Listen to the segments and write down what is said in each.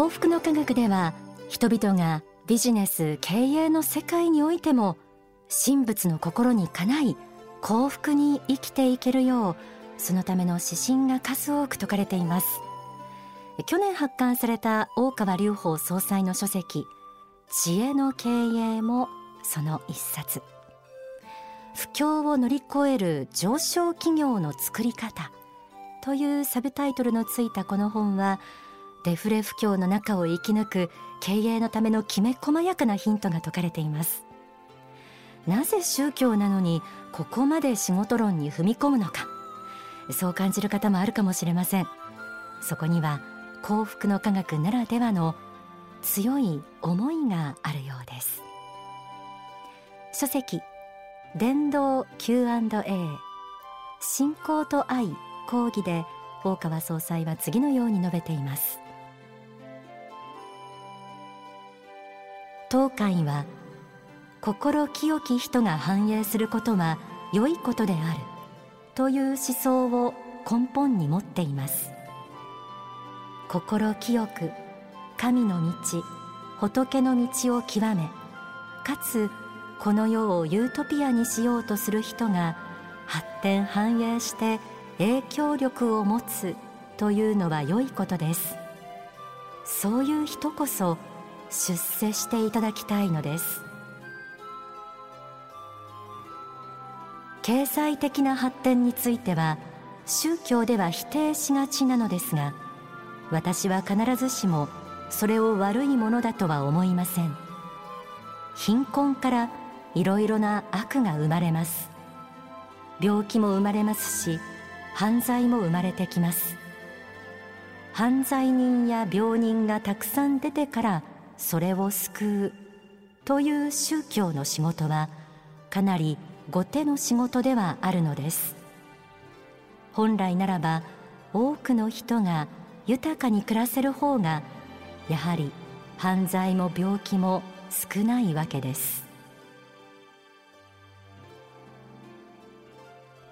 幸福の科学では人々がビジネス経営の世界においても神仏の心にかない幸福に生きていけるようそのための指針が数多く説かれています。去年発刊された大川隆法総裁の書籍知恵の経営もその一冊。不況を乗り越える上昇企業の作り方というサブタイトルのついたこの本はデフレ不況の中を生き抜く経営のためのきめ細やかなヒントが説かれています。なぜ宗教なのにここまで仕事論に踏み込むのか。そう感じる方もあるかもしれません。そこには幸福の科学ならではの強い思いがあるようです。書籍伝道 Q&A 信仰と愛講義で大川総裁は次のように述べています。当会は心清き人が繁栄することは良いことであるという思想を根本に持っています。心清く神の道仏の道を極めかつこの世をユートピアにしようとする人が発展繁栄して影響力を持つというのは良いことです。そういう人こそ出世していただきたいのです。経済的な発展については宗教では否定しがちなのですが私は必ずしもそれを悪いものだとは思いません。貧困からいろいろな悪が生まれます。病気も生まれますし犯罪も生まれてきます。犯罪人や病人がたくさん出てからそれを救うという宗教の仕事はかなり後手の仕事ではあるのです。本来ならば多くの人が豊かに暮らせる方がやはり犯罪も病気も少ないわけです。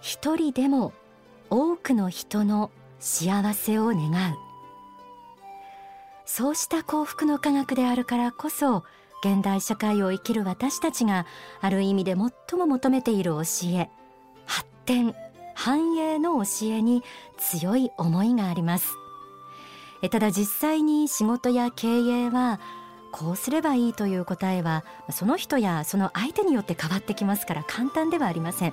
一人でも多くの人の幸せを願う。そうした幸福の科学であるからこそ現代社会を生きる私たちがある意味で最も求めている教え発展繁栄の教えに強い思いがあります。ただ実際に仕事や経営はこうすればいいという答えはその人やその相手によって変わってきますから簡単ではありません。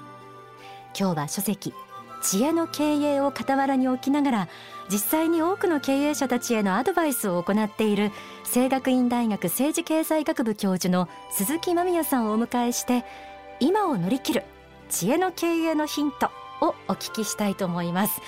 今日は書籍知恵の経営を傍らに置きながら実際に多くの経営者たちへのアドバイスを行っている清学院大学政治経済学部教授の鈴木間宮さんをお迎えして今を乗り切る知恵の経営のヒントをお聞きしたいと思います、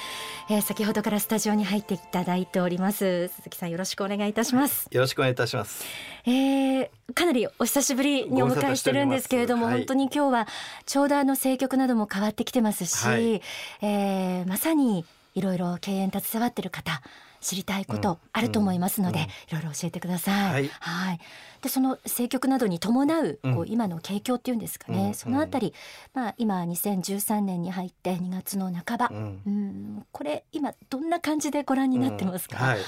えー、先ほどからスタジオに入っていただいております鈴木さんよろしくお願いいたします。よろしくお願いいたします。えー、かなりお久しぶりにお迎えしてるんですけれども、はい、本当に今日はちょうどあの政局なども変わってきてますし、はい、えー、まさにいろいろ経営に携わってる方知りたいことあると思いますので、いろいろ教えてください。はい、はい。でその政局などに伴うこう今の景況っていうんですかね、そのあたり、まあ、今2013年に入って2月の半ば、うん、これ今どんな感じでご覧になってますか、はい、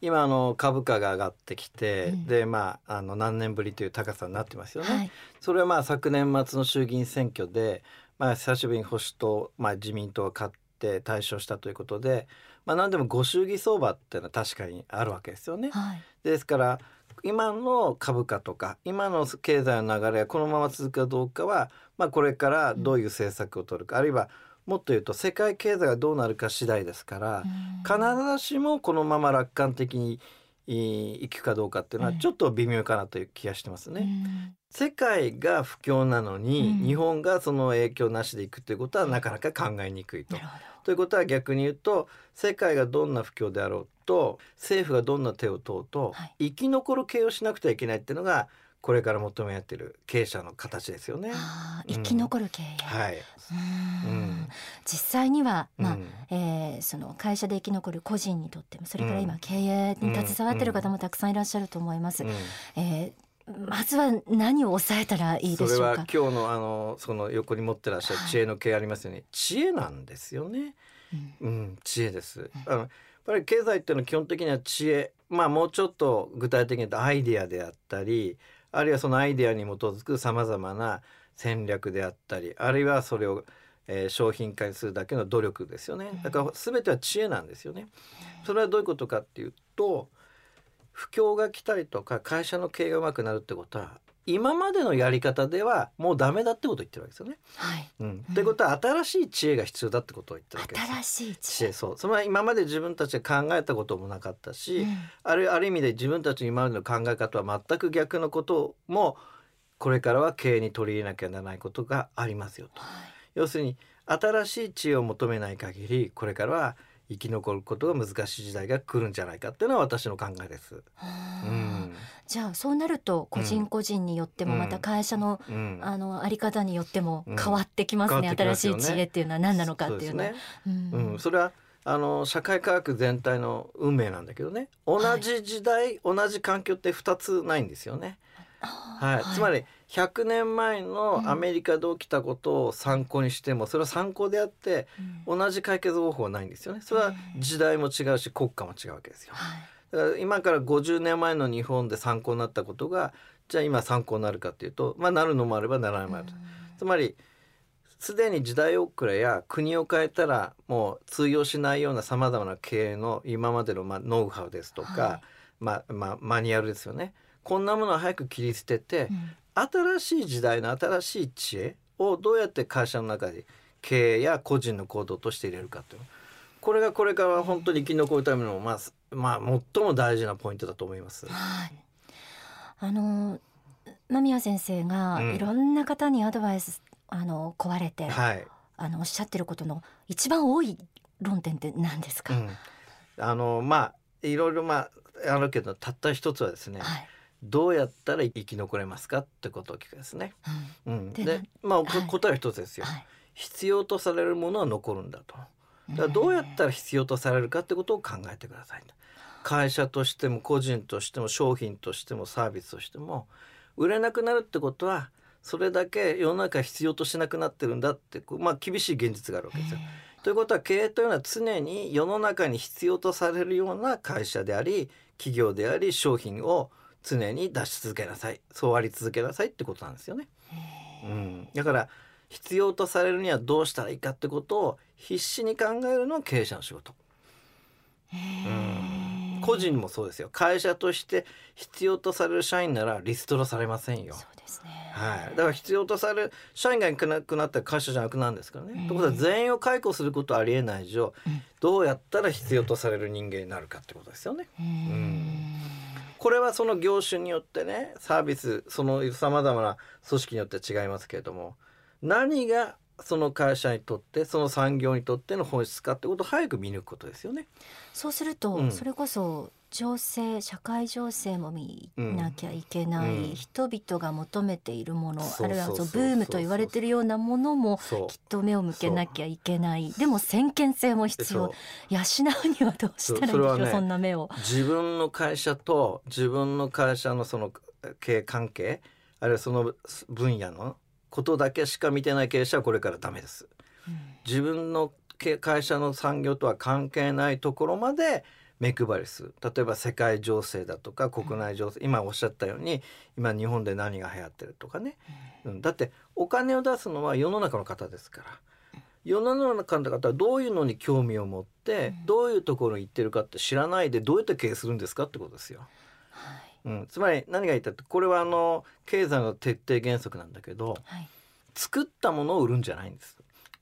今あの株価が上がってきて、うん、でまああの何年ぶりという高さになってますよね。はい、それはまあ昨年末の衆議院選挙で、まあ、久しぶりに保守党、まあ、自民党が勝って対象したということで、まあ、何でもご祝儀相場っていうのは確かにあるわけですよね。はい、ですから今の株価とか今の経済の流れがこのまま続くかどうかは、まあ、これからどういう政策を取るか、うん、あるいはもっと言うと世界経済がどうなるか次第ですから、必ずしもこのまま楽観的にいくかどうかっていうのはちょっと微妙かなという気がしてますね。世界が不況なのに、日本がその影響なしでいくということはなかなか考えにくいと。ということは逆に言うと世界がどんな不況であろうと政府がどんな手を問うと、はい、生き残る経営をしなくてはいけないっていうのがこれから求め合っている経営者の形ですよね。生き残る経営、うん、はい。うん、実際には、まあ、うん、えー、その会社で生き残る個人にとっても、それから今経営に携わっている方もたくさんいらっしゃると思います。うん、えー、まずは何を抑えたらいいでしょうか？今日のあのその横に持ってらっしゃる知恵の経営ありますよね。はい、知恵なんですよね。うん、知恵です。あのやっぱり経済っていうのは基本的には知恵まあもうちょっと具体的に言うとアイデアであったりあるいはそのアイデアに基づくさまざまな戦略であったりあるいはそれを、えー、商品化にするだけの努力ですよねだから全ては知恵なんですよね。それはどういうことかっていうと不況が来たりとか会社の経営がうまくなるってことは今までのやり方ではもうダメだってことを言ってるわけですよね。はい。うん。ってことは新しい知恵が必要だってことを言ってるわけです。新しい知恵。そう。それは今まで自分たちが考えたこともなかったし、うん、あるある意味で自分たちの今までの考え方は全く逆のこともこれからは経営に取り入れなきゃならないことがありますよと。はい、要するに新しい知恵を求めない限りこれからは生き残ることが難しい時代が来るんじゃないかっていうのは私の考えです。うん、じゃあそうなると個人個人によってもまた会社の、うん、あのあり方によっても変わってきますね、うん、新しい知恵っていうのは何なのかっていうのは。うね、うん。それはあの社会科学全体の運命なんだけどね。同じ時代、はい、同じ環境って2つないんですよね。はい、つまり100年前のアメリカで起きたことを参考にしてもそれは参考であって同じ解決方法はないんですよね。それは時代も違うし国家も違うわけですよ。だから今から50年前の日本で参考になったことがじゃあ今参考になるかっていうとまあなるのもあればならないもある。つまりすでに時代遅れや国を変えたらもう通用しないようなさまざまな経営の今までのまあノウハウですとか、はい、まあまあマニュアルですよね。こんなものを早く切り捨てて、うん、新しい時代の新しい知恵をどうやって会社の中で経営や個人の行動として入れるかというこれがこれから本当に生き残るための、まあ、まあ最も大事なポイントだと思います。はい、あの間宮先生がいろんな方にアドバイス、うん、あの壊れて、はい、あのおっしゃってることの一番多い論点って何ですか、うん、あのまあいろいろまああるけどたった一つはですね、はいどうやったら生き残れますかってことを聞くですね。うん、うん、でまあ、はい、答えは一つですよ、はい、必要とされるものは残るんだと。だからどうやったら必要とされるかってことを考えてくださいと。会社としても個人としても商品としてもサービスとしても売れなくなるってことはそれだけ世の中必要としなくなってるんだってまあ厳しい現実があるわけですよ。ということは経営というのは常に世の中に必要とされるような会社であり企業であり商品を常に出し続けなさい。そうあり続けなさいってことなんですよね。うん、だから必要とされるにはどうしたらいいかってことを必死に考えるのが経営者の仕事。うん。個人もそうですよ。会社として必要とされる社員ならリストラされませんよ。そうですね。はい、だから必要とされる社員がいなくなったら会社じゃなくなるんですからね。ということは全員を解雇することはありえない以上、うん、どうやったら必要とされる人間になるかってことですよね。うんこれはその業種によってねサービスそのさまざまな組織によって違いますけれども何がその会社にとってその産業にとっての本質かってことを早く見抜くことですよね。そうすると、うん、それこそ情勢社会情勢も見なきゃいけない、うん、人々が求めているものあるいはブームと言われているようなものもきっと目を向けなきゃいけない。でも先見性も必要。養うにはどうしたらいいんでしょうそ、ね,、そんな目を。自分の会社と自分の会社のその経営関係あるいはその分野のことだけしか見てない経営者はこれからダメです。うん、自分の会社の産業とは関係ないところまで目配りする。例えば世界情勢だとか国内情勢、うん、今おっしゃったように今日本で何が流行ってるとかね、うん、だってお金を出すのは世の中の方ですから。世の中の方はどういうのに興味を持って、うん、どういうところに行ってるかって知らないでどうやって経営するんですかってことですよ。はい。うん、つまり何が言ったってこれはあの経済の徹底原則なんだけど、はい、作ったものを売るんじゃないんです。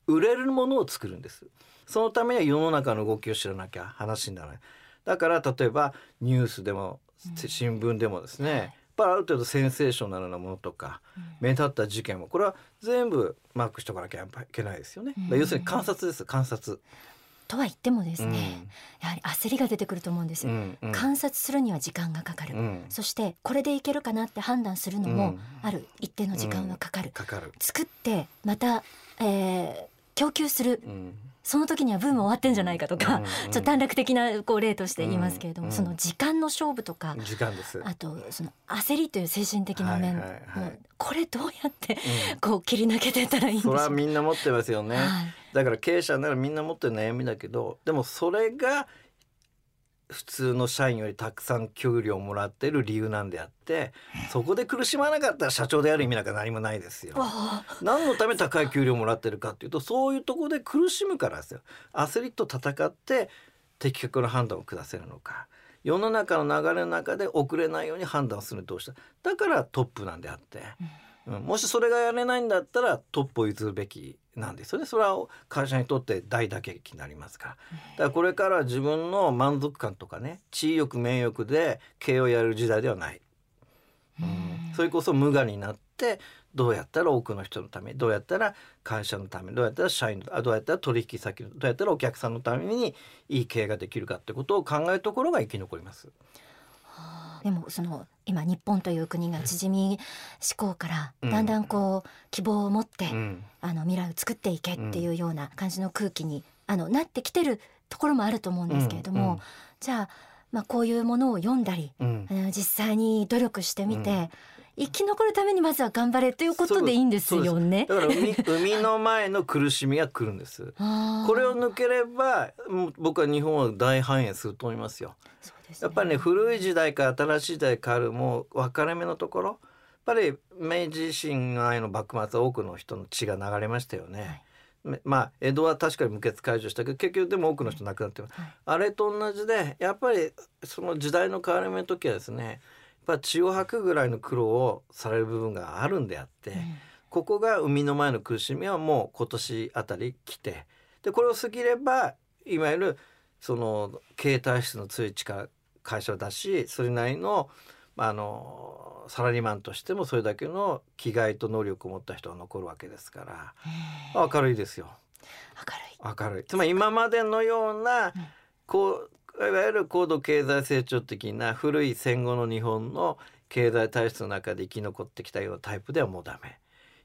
売れるものを作るんです。そのためには世の中の動きを知らなきゃ話にならない。だから例えばニュースでも新聞でもですね、うんはいぱある程度センセーショナルなものとか、うん、目立った事件もこれは全部マークしとかなきゃいけないですよね、うん、要するに観察です観察。とは言ってもですね、うん、やはり焦りが出てくると思うんです、うんうん、観察するには時間がかかる、うん、そしてこれでいけるかなって判断するのもある一定の時間はかかる,、かかる。作ってまた、えー、供給する、その時にはブーム終わってんじゃないかとか、ちょっと短絡的なこう例として言いますけれども、その時間の勝負とか時間ですあとその焦りという精神的な面、はいこれどうやってこう切り抜けてたらいいんでしょう、うん、それはみんな持ってますよね、はい、だから経営者ならみんな持ってる悩みだけどでもそれが普通の社員よりたくさん給料をもらってる理由なんであってそこで苦しまなかったら社長である意味なんか何もないですよ。何のため高い給料をもらってるかっていうとそういうとこで苦しむからですよ。アスリート戦って的確な判断を下せるのか。世の中の流れの中で遅れないように判断するどうした。だからトップなんであって、うん、もしそれがやれないんだったらトップを譲るべきなんですよね。それは会社にとって大打撃になりますから。だからこれから自分の満足感とかね地位欲名誉で経営をやる時代ではない、うん、それこそ無我になってどうやったら多くの人のためどうやったら会社のためどうやったら社員どうやったら取引先どうやったらお客さんのためにいい経営ができるかってことを考えるところが生き残ります。でもその今日本という国が縮み思考からだんだんこう希望を持って、うん、あの未来を作っていけっていうような感じの空気にあのなってきてるところもあると思うんですけれども、うん、じゃあまあ、こういうものを読んだり、うん、実際に努力してみて、生き残るためにまずは頑張れということでいいんですよね。だから海 海の前の苦しみが来るんです。これを抜ければ僕は日本は大繁栄すると思いますよ。すね、やっぱりね古い時代から新しい時代変わるもう分かれ目のところやっぱり明治維新前の幕末は多くの人の血が流れましたよね。はい、まあ江戸は確かに無血解除したけど結局でも多くの人亡くなってます、はい、あれと同じでやっぱりその時代の変わり目の時はですねぱ血を吐くぐらいの苦労をされる部分があるんであって、うん、ここが生みの前の苦しみはもう今年あたり来てでこれを過ぎればいわゆるその経営体質の強い力会社だしそれなりのあのサラリーマンとしてもそれだけの気概と能力を持った人が残るわけですから。明るいですよ。明るい明るい。つまり今までのような、こういわゆる高度経済成長的な古い戦後の日本の経済体質の中で生き残ってきたようなタイプではもうダメ。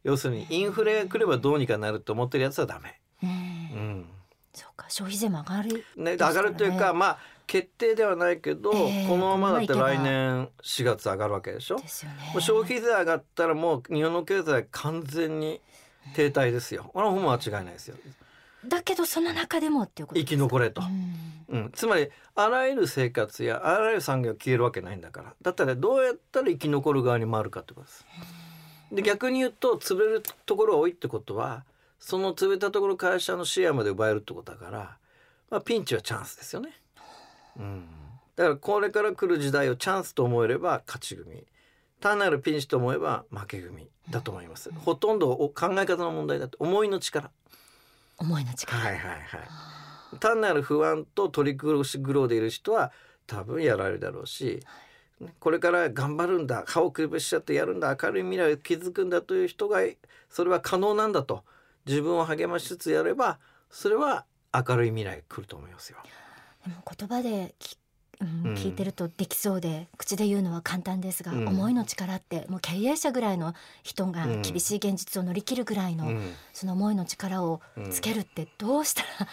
要するにインフレが来ればどうにかなると思ってるやつはダメ。うん、うん。そうか。消費税も上がる、ね、上がるというかまあ決定ではないけど、えー、このままだって来年4月上がるわけでしょ？ですよね、消費税上がったらもう日本の経済完全に停滞ですよ。これは間違いないですよ。だけどその中でもっていうこと生き残れと、うん、うん、つまりあらゆる生活やあらゆる産業が消えるわけないんだからだったらどうやったら生き残る側に回るかってことです。で逆に言うと潰れるところが多いってことはその潰れたところ会社のシェアまで奪えるってことだから、まあ、ピンチはチャンスですよね。うん、だからこれから来る時代をチャンスと思えれば勝ち組単なるピンチと思えば負け組だと思います。ほとんど考え方の問題だと思いの力。思いの力はいはいはい単なる不安と取り苦し苦労でいる人は多分やられるだろうし、これから頑張るんだ歯をくぶしちゃってやるんだ明るい未来を築くんだという人がそれは可能なんだと自分を励ましつつやればそれは明るい未来が来ると思いますよ。でも言葉でうん、聞いてるとできそうで、口で言うのは簡単ですが、うん、思いの力ってもう経営者ぐらいの人が厳しい現実を乗り切るぐらいの、うん、その思いの力をつけるってどうしたら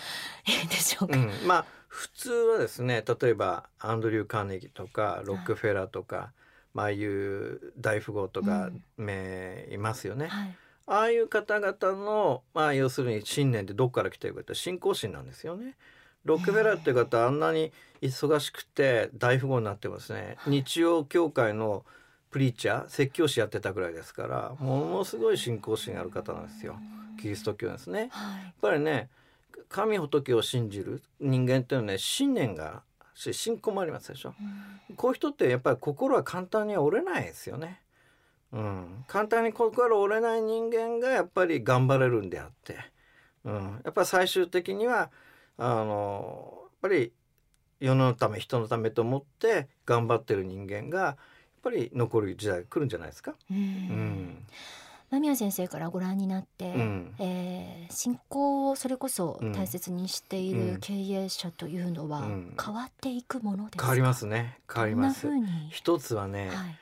いいんでしょうか、まあ普通はですね例えばアンドリュー・カーネギーとかロックフェラーとか、はい、まああいう大富豪とか名いますよね。はい。ああいう方々の、まあ、要するに信念ってどっから来てるかって信仰心なんですよね。ロックフェラーっていう方あんなに忙しくて大富豪になってますね。日曜教会のプリーチャー説教師やってたぐらいですからものすごい信仰心ある方なんですよ。キリスト教ですね、はい、やっぱりね神仏を信じる人間っていうのはね信念がし信仰もありますでしょ、うん、こういう人ってやっぱり心は簡単には折れないですよね、うん、簡単に心折れない人間がやっぱり頑張れるんであって、うん、やっぱり最終的にはあのやっぱり世のため人のためと思って頑張ってる人間がやっぱり残る時代が来るんじゃないですか？うん、間宮先生からご覧になって、うん、えー、信仰をそれこそ大切にしている経営者というのは変わっていくものですか、変わりますね。変わります。一つはね、はい、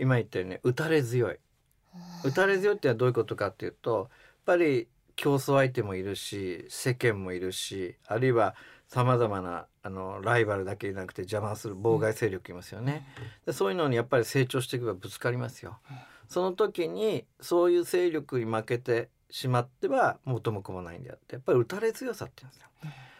今言ったように、ね、打たれ強い。打たれ強いってのはどういうことかっていうとやっぱり競争相手もいるし世間もいるしあるいはさまざまなあのライバルだけじゃなくて邪魔する妨害勢力いますよね。でそういうのにやっぱり成長していけばぶつかりますよ。その時にそういう勢力に負けてしまっては元も子もないんであってやっぱり打たれ強さって言うんですよ。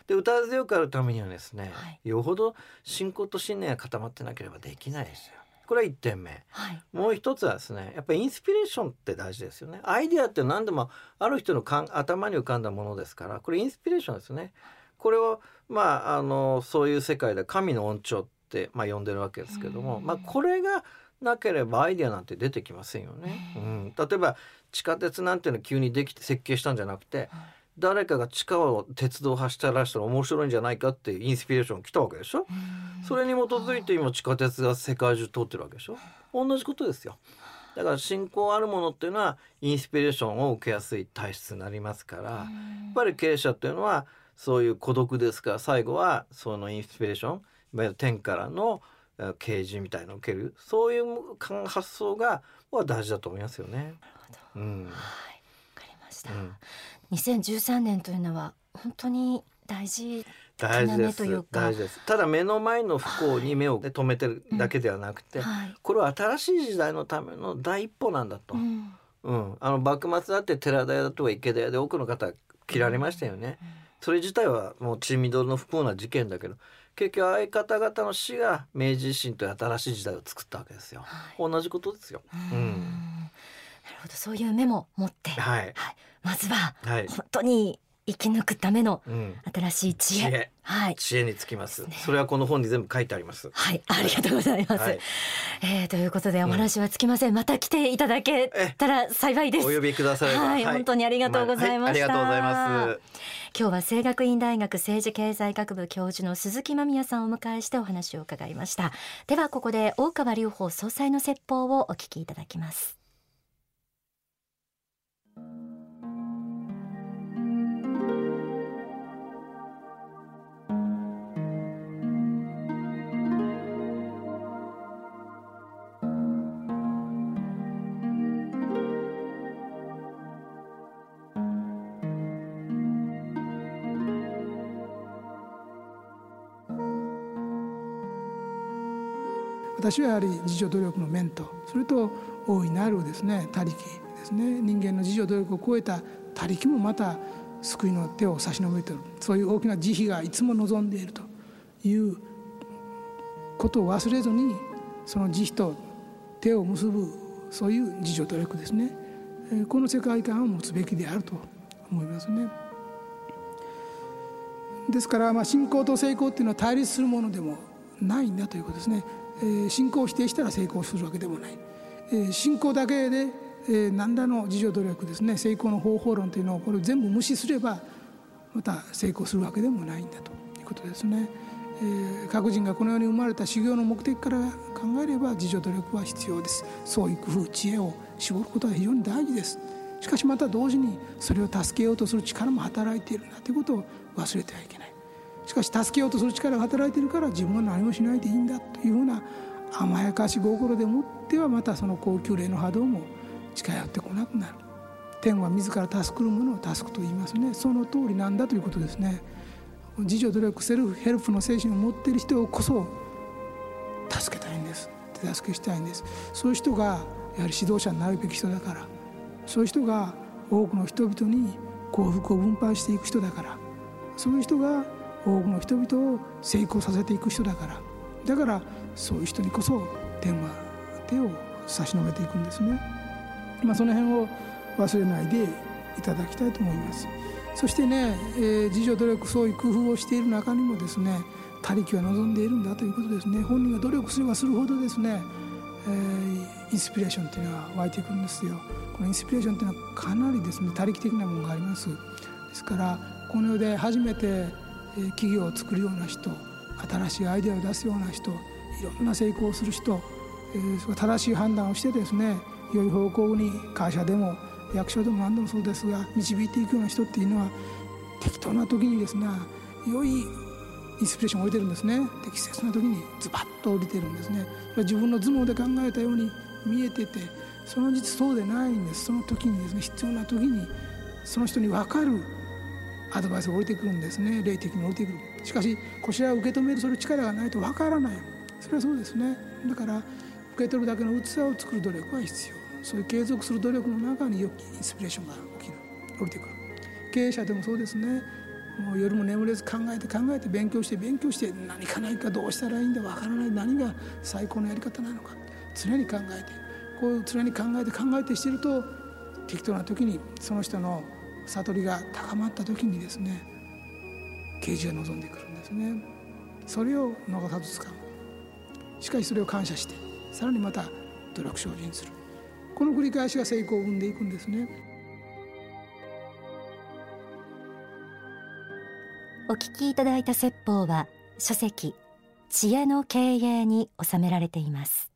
で歌強くあるためにはですね、はい、よほど信仰と信念が固まってなければできないですよ。これは1点目、はい、もう一つはですねやっぱりインスピレーションって大事ですよね。アイディアって何でもある人のかん頭に浮かんだものですからこれインスピレーションですね。これをまああのそういう世界で神の恩寵って、まあ、呼んでるわけですけども、まあ、これがなければアイディアなんて出てきませんよね。うん、例えば地下鉄なんていうの急にできて設計したんじゃなくて、誰かが地下を鉄道走ったらしたら面白いんじゃないかっていうインスピレーション来たわけでしょ？それに基づいて今地下鉄が世界中通ってるわけでしょ？同じことですよ。だから信仰あるものっていうのはインスピレーションを受けやすい体質になりますからやっぱり経営者っていうのはそういう孤独ですか？ら最後はそのインスピレーション天からの啓示みたいのを受ける。そういう発想が大事だと思いますよね。なるほど、うん、はいした、うん、2013年というのは本当に大事大事です。大事です。ただ目の前の不幸に目を留めてるだけではなくて、はい。これは新しい時代のための第一歩なんだと、うん、うん、あの幕末だって寺田屋だとか池田屋で多くの方切られましたよね、それ自体はもう血みどろの不幸な事件だけど結局相方々の死が明治維新という新しい時代を作ったわけですよ、はい、同じことですよ、うん、なるほど。そういう目も持って、はい、はい、まずは、本当に生き抜くための新しい知恵、うん、知恵。はい、知恵につきます、ね、それはこの本に全部書いてあります。はい。ありがとうございます、はい、えー、ということでお話はつきません、うん、また来ていただけたら幸いです。お呼びくださいはい、はい、本当にありがとうございました、まあ、ありがとうございます。今日は清学院大学政治経済学部教授の鈴木間宮さんをお迎えしてお話を伺いました。ではここで大川隆法総裁の説法をお聞きいただきます私はやはり自助努力の面とそれと大いなるですね他力ですね人間の自助努力を超えた他力もまた救いの手を差し伸べてるそういう大きな慈悲がいつも望んでいるということを忘れずにその慈悲と手を結ぶそういう自助努力ですねこの世界観を持つべきであると思いますね。ですからまあ信仰と成功っていうのは対立するものでもないんだということですね。え信仰を否定したら成功するわけでもない、え信仰だけで、え何らの自助努力ですね成功の方法論というのをこれ全部無視すればまた成功するわけでもないんだということですね。えー、各人がこの世に生まれた修行の目的から考えれば自助努力は必要です。創意工夫知恵を絞ることは非常に大事です。しかしまた同時にそれを助けようとする力も働いているんだということを忘れてはいけない。しかし助けようとする力が働いてるから自分は何もしないでいいんだというふうな甘やかし心でもってはまたその高級霊の波動も近寄ってこなくなる。天は自ら助くるものを助くと言いますねその通りなんだということですね自助努力セルフヘルプの精神を持っている人こそ助けたいんです。手助けしたいんです。そういう人がやはり指導者になるべき人だから。そういう人が多くの人々に幸福を分配していく人だから。そういう人が多くの人々を成功させていく人だから。だからそういう人にこそ天は手を差し伸べていくんですね、まあ、その辺を忘れないでいただきたいと思います。そしてね、えー、自助努力そういう工夫をしている中にもですね他力は望んでいるんだということですね。本人が努力すればするほどですね、えー、インスピレーションというのは湧いてくるんですよ。このインスピレーションというのはかなりですね他力的なものがあります。ですからこの世で初めて企業を作るような人新しいアイデアを出すような人いろんな成功をする人、正しい判断をしてですね良い方向に会社でも役所でも何でもそうですが導いていくような人っていうのは適当な時にですね良いインスピレーションを置いてるんですね。適切な時にズバッと降りてるんですね。自分の頭脳で考えたように見えててその実そうでないんです。その時にですね必要な時にその人に分かるアドバイスが降りてくるんですね。霊的に降りてくる。しかしこちらを受け止めるその力がないとわからない。それはそうですね。だから受け取るだけの器を作る努力は必要。そういう継続する努力の中に良きインスピレーションが起きる。降りてくる。経営者でもそうですね。もう夜も眠れず考えて考えて勉強して勉強して何かないかどうしたらいいんだわからない。何が最高のやり方なのか。常に考えてこう常に考えて考えてしてると適当な時にその人の悟りが高まった時にですね啓示が望んでくるんですね。それを逃さず使うしかしそれを感謝してさらにまた努力精進する。この繰り返しが成功を生んでいくんですね。お聞きいただいた説法は書籍知恵の経営に収められています。